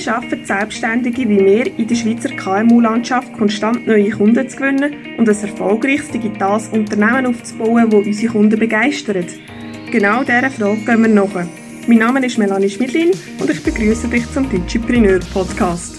Wie schaffen Selbstständige wie wir in der Schweizer KMU-Landschaft konstant neue Kunden zu gewinnen und ein erfolgreiches digitales Unternehmen aufzubauen, das unsere Kunden begeistert? Genau dieser Frage gehen wir nach. Mein Name ist Melanie Schmidlin und ich begrüße dich zum Digipreneur Podcast.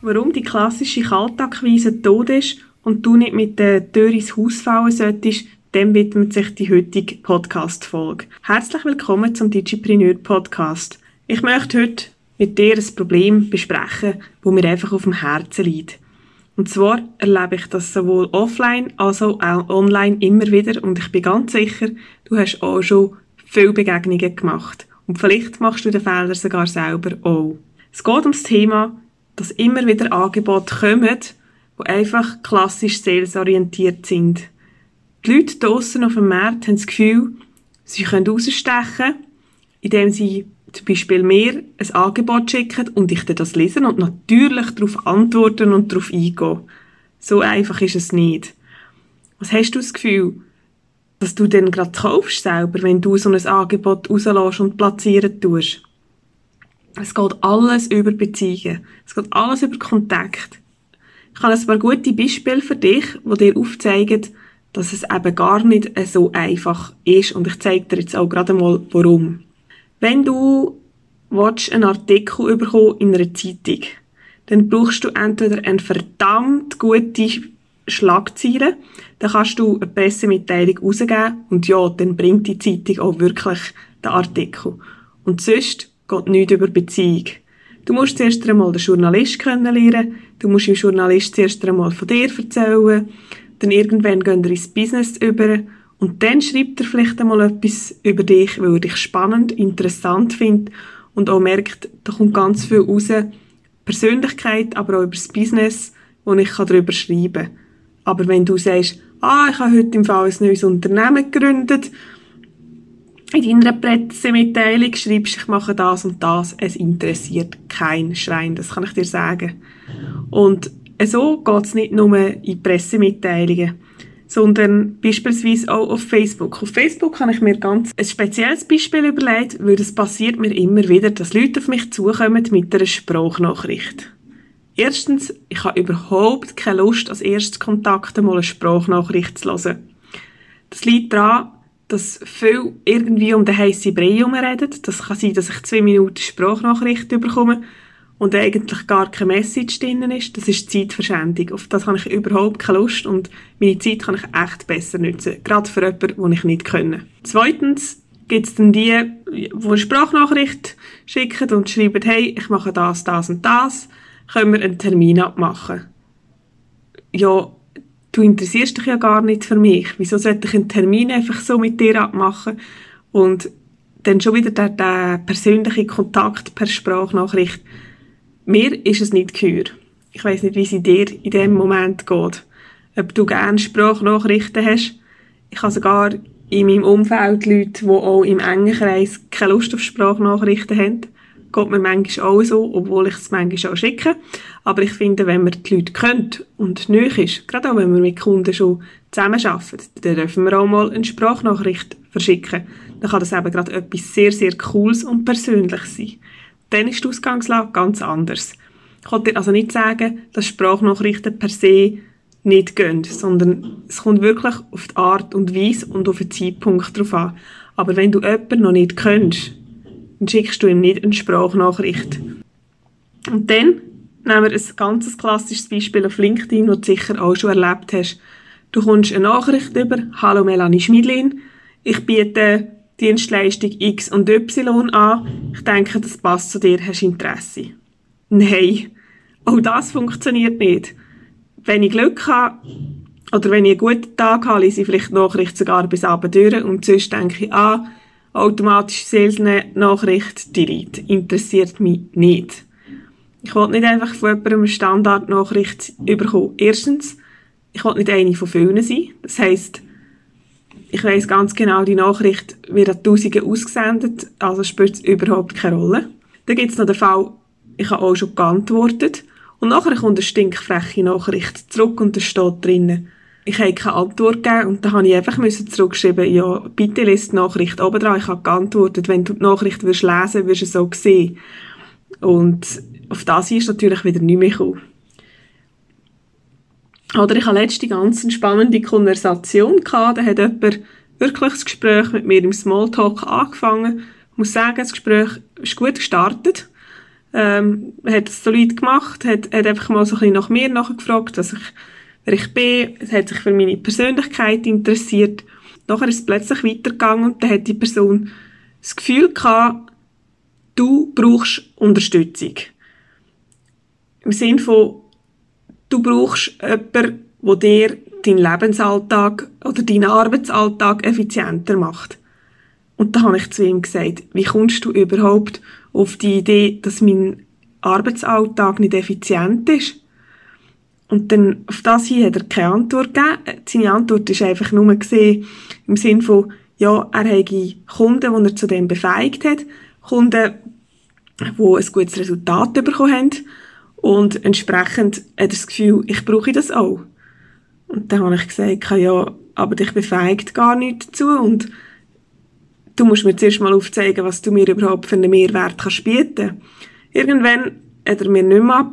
Warum die klassische Kaltakquise tot ist und du nicht mit der Tür ins Haus fallen solltest, dem widmet sich die heutige Podcast-Folge. Herzlich willkommen zum Digipreneur Podcast. Ich möchte heute mit dir ein Problem besprechen, wo mir einfach auf dem Herzen liegt. Und zwar erlebe ich das sowohl offline als auch online immer wieder und ich bin ganz sicher, du hast auch schon viele Begegnungen gemacht. Und vielleicht machst du den Fehler sogar selber auch. Es geht um das Thema, dass immer wieder Angebote kommen, die einfach klassisch salesorientiert sind. Die Leute draussen auf dem Markt haben das Gefühl, sie können rausstechen, indem sie zum Beispiel mir ein Angebot schicken und ich dann das lesen und natürlich darauf antworten und darauf eingehen. So einfach ist es nicht. Was hast du das Gefühl, dass du dann gerade kaufst selber, wenn du so ein Angebot rauslässt und platzieren tust? Es geht alles über Beziehungen. Es geht alles über Kontakt. Ich habe ein paar gute Beispiele für dich, die dir aufzeigen, dass es eben gar nicht so einfach ist. Und ich zeige dir jetzt auch gerade mal, warum. Wenn du einen Artikel bekommen in einer Zeitung, dann brauchst du entweder eine verdammt gute Schlagzeile, dann kannst du eine Pressemitteilung rausgeben und ja, dann bringt die Zeitung auch wirklich den Artikel. Und sonst geht nichts über Beziehung. Du musst zuerst einmal den Journalist kennenlernen, du musst dem Journalist zuerst einmal von dir erzählen, dann irgendwann gehen wir ins Business über und dann schreibt er vielleicht einmal etwas über dich, weil er dich spannend, interessant findet und auch merkt, da kommt ganz viel raus. Persönlichkeit, aber auch über das Business, wo ich darüber schreiben kann. Aber wenn du sagst, ah, ich habe heute im Fall ein neues Unternehmen gegründet, in deiner Pressemitteilung schreibst, ich mache das und das, es interessiert kein Schrein, das kann ich dir sagen. Und so geht es nicht nur in Pressemitteilungen sondern beispielsweise auch auf Facebook. Auf Facebook habe ich mir ganz ein spezielles Beispiel überlegt, weil es passiert mir immer wieder, dass Leute auf mich zukommen mit einer Sprachnachricht. Erstens, ich habe überhaupt keine Lust, als erstes Kontakt mal eine Sprachnachricht zu hören. Das liegt daran, dass viel irgendwie um den heissen Brei herumreden. Das kann sein, dass ich zwei Minuten Sprachnachricht bekomme und eigentlich gar keine Message drin ist, das ist Zeitverschwendung. Auf das habe ich überhaupt keine Lust und meine Zeit kann ich echt besser nutzen. Gerade für jemanden, den ich nicht kenne. Zweitens gibt es dann die, die eine Sprachnachricht schicken und schreiben, hey, ich mache das, das und das, können wir einen Termin abmachen? Ja, du interessierst dich ja gar nicht für mich. Wieso sollte ich einen Termin einfach so mit dir abmachen? Und dann schon wieder der, der persönliche Kontakt per Sprachnachricht mir ist es nicht gehör. Ich weiß nicht, wie es dir in dem Moment geht. Ob du gerne Sprachnachrichten hast. Ich habe sogar in meinem Umfeld Leute, die auch im engen Kreis keine Lust auf Sprachnachrichten haben. Geht mir manchmal auch so, obwohl ich es manchmal auch schicke. Aber ich finde, wenn man die Leute kennt und nöch ist, gerade auch wenn wir mit Kunden schon zusammenarbeiten, dann dürfen wir auch mal eine Sprachnachricht verschicken. Dann kann das eben gerade etwas sehr, sehr Cooles und Persönliches sein dann ist die Ausgangslage ganz anders. Ich dir also nicht sagen, dass Sprachnachrichten per se nicht gehen, sondern es kommt wirklich auf die Art und Weise und auf den Zeitpunkt drauf an. Aber wenn du jemanden noch nicht kennst, dann schickst du ihm nicht eine Sprachnachricht. Und dann nehmen wir ein ganz klassisches Beispiel auf LinkedIn, das du sicher auch schon erlebt hast. Du kommst eine Nachricht über, Hallo Melanie Schmidlin, ich biete Dienstleistung X und Y an. Ich denke, das passt zu dir, hast Interesse. Nein, auch das funktioniert nicht. Wenn ich Glück habe, oder wenn ich einen guten Tag habe, lese ich vielleicht die Nachricht sogar bis Abend durch und sonst denke ich, ah, automatische Sales-Nachricht, delete. Interessiert mich nicht. Ich will nicht einfach von jemandem eine Standardnachricht bekommen. Erstens, ich will nicht eine von vielen sein. Das heisst, ich weiß ganz genau, die Nachricht wird an Tausende ausgesendet, also spielt es überhaupt keine Rolle. Dann gibt es noch den Fall, ich habe auch schon geantwortet und nachher kommt eine stinkfreche Nachricht zurück und da steht drinnen, ich habe keine Antwort gegeben und dann habe ich einfach müssen zurückschreiben, ja, bitte lest die Nachricht oben dran, ich habe geantwortet, wenn du die Nachricht wirst lesen, wirst du es so sehen. Und auf das ist natürlich wieder nicht mehr gekommen. Oder ich hatte letzte ganz spannende Konversation gehabt, da hat jemand wirklich das Gespräch mit mir im Smalltalk angefangen. Ich muss sagen, das Gespräch ist gut gestartet. Ähm, hat es solid gemacht, hat, hat einfach mal so ein bisschen nach mir nachgefragt, was ich, wer ich bin, hat sich für meine Persönlichkeit interessiert. Nachher ist es plötzlich weitergegangen und dann hat die Person das Gefühl gehabt, du brauchst Unterstützung. Im Sinn von, du brauchst jemanden, der dir deinen Lebensalltag oder deinen Arbeitsalltag effizienter macht. Und da habe ich zu ihm gesagt, wie kommst du überhaupt auf die Idee, dass mein Arbeitsalltag nicht effizient ist? Und dann, auf das hier hat er keine Antwort gegeben. Seine Antwort ist einfach nur gesehen, im Sinn von, ja, er habe Kunden, die er zu dem befähigt hat, Kunden, die ein gutes Resultat bekommen haben, und entsprechend hat er das Gefühl, ich brauche das auch. Und dann habe ich gesagt, ja, aber dich befähigt gar nicht dazu und du musst mir zuerst mal aufzeigen, was du mir überhaupt für einen Mehrwert kannst bieten. Irgendwann hat er mir nicht mehr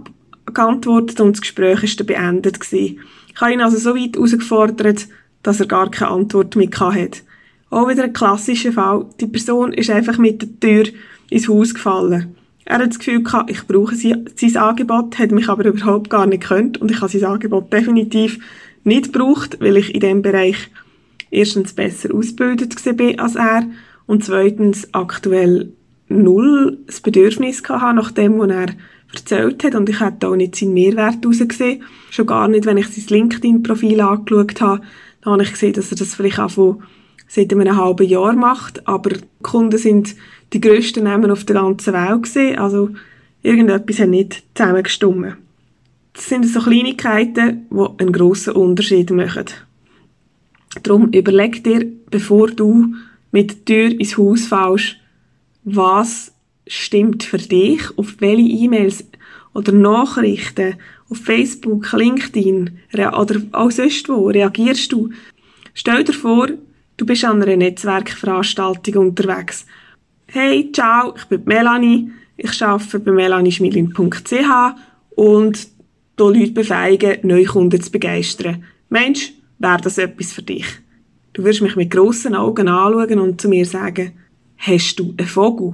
geantwortet und das Gespräch war dann beendet. Gewesen. Ich habe ihn also so weit herausgefordert, dass er gar keine Antwort mehr hatte. Auch wieder ein klassischer Fall. Die Person ist einfach mit der Tür ins Haus gefallen. Er hat das Gefühl gehabt, ich brauche sein, sein Angebot, hat mich aber überhaupt gar nicht könnt und ich habe sein Angebot definitiv nicht gebraucht, weil ich in diesem Bereich erstens besser ausgebildet war als er und zweitens aktuell null das Bedürfnis hatte nach dem, was er erzählt hat und ich hätte auch nicht seinen Mehrwert herausgesehen. Schon gar nicht, wenn ich sein LinkedIn-Profil angeschaut habe, dann habe ich gesehen, dass er das vielleicht auch von seit einem halben Jahr macht, aber die Kunden sind die grössten Namen auf der ganzen Welt gesehen, also irgendetwas hat nicht zusammengestimmt. Das sind so Kleinigkeiten, die einen grossen Unterschied machen. Darum überleg dir, bevor du mit der Tür ins Haus fällst, was stimmt für dich, auf welche E-Mails oder Nachrichten auf Facebook, LinkedIn oder auch sonst wo reagierst du. Stell dir vor, du bist an einer Netzwerkveranstaltung unterwegs hey, ciao, ich bin Melanie, ich arbeite bei melanieschmilin.ch und hier Leute befähigen, neue Kunden zu begeistern. Mensch, wäre das etwas für dich? Du wirst mich mit grossen Augen anschauen und zu mir sagen, hast du einen Vogel?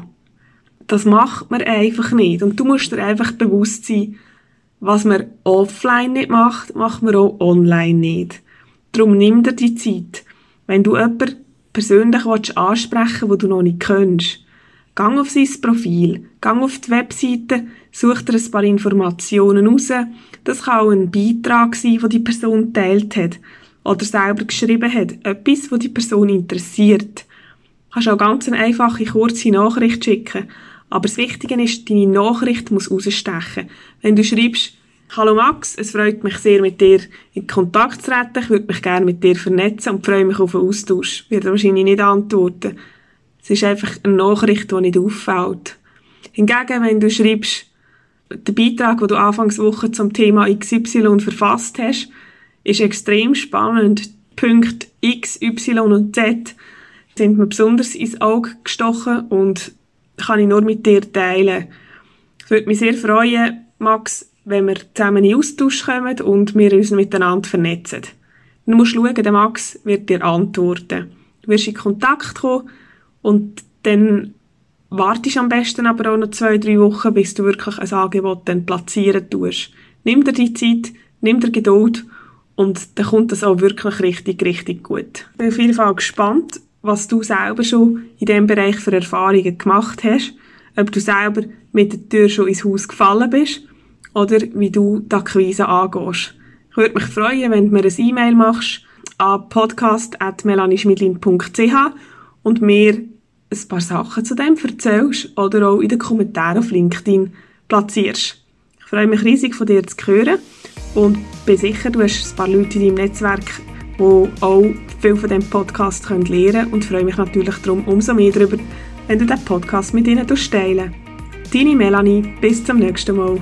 Das macht man einfach nicht. Und du musst dir einfach bewusst sein, was man offline nicht macht, macht man auch online nicht. Darum nimm dir die Zeit. Wenn du jemanden persönlich ansprechen willst, wo du noch nicht kennst, Gang auf sein Profil, gang auf die Webseite, such dir ein paar Informationen raus. Das kann auch ein Beitrag sein, den die Person teilt hat oder selber geschrieben hat. Etwas, was die Person interessiert. Du kannst auch ganz eine einfache, kurze Nachricht schicken. Aber das Wichtige ist, deine Nachricht muss rausstechen. Wenn du schreibst, Hallo Max, es freut mich sehr, mit dir in Kontakt zu treten. Ich würde mich gerne mit dir vernetzen und freue mich auf einen Austausch. Ich werde wahrscheinlich nicht antworten. Es ist einfach eine Nachricht, die nicht auffällt. Hingegen, wenn du schreibst, der Beitrag, den du Anfangswoche zum Thema XY verfasst hast, ist extrem spannend. Punkt X, Y und Z sind mir besonders ins Auge gestochen und kann ich nur mit dir teilen. Es würde mich sehr freuen, Max, wenn wir zusammen in Austausch kommen und wir uns miteinander vernetzen. Du musst schauen, der Max wird dir antworten. Du wirst in Kontakt kommen und dann wartest am besten aber auch noch zwei, drei Wochen, bis du wirklich ein Angebot dann platzieren tust. Nimm dir die Zeit, nimm dir Geduld und dann kommt das auch wirklich richtig, richtig gut. Ich bin auf jeden Fall gespannt, was du selber schon in diesem Bereich für Erfahrungen gemacht hast, ob du selber mit der Tür schon ins Haus gefallen bist oder wie du die Akquise angehst. Ich würde mich freuen, wenn du mir ein E-Mail machst an podcast.melanischmidlin.ch und mir ein paar Sachen zu dem erzählst oder auch in den Kommentaren auf LinkedIn platzierst. Ich freue mich riesig von dir zu hören und bin sicher, du hast ein paar Leute in deinem Netzwerk, die auch viel von diesem Podcast lernen können und freue mich natürlich darum umso mehr darüber, wenn du diesen Podcast mit ihnen teilst. Deine Melanie, bis zum nächsten Mal.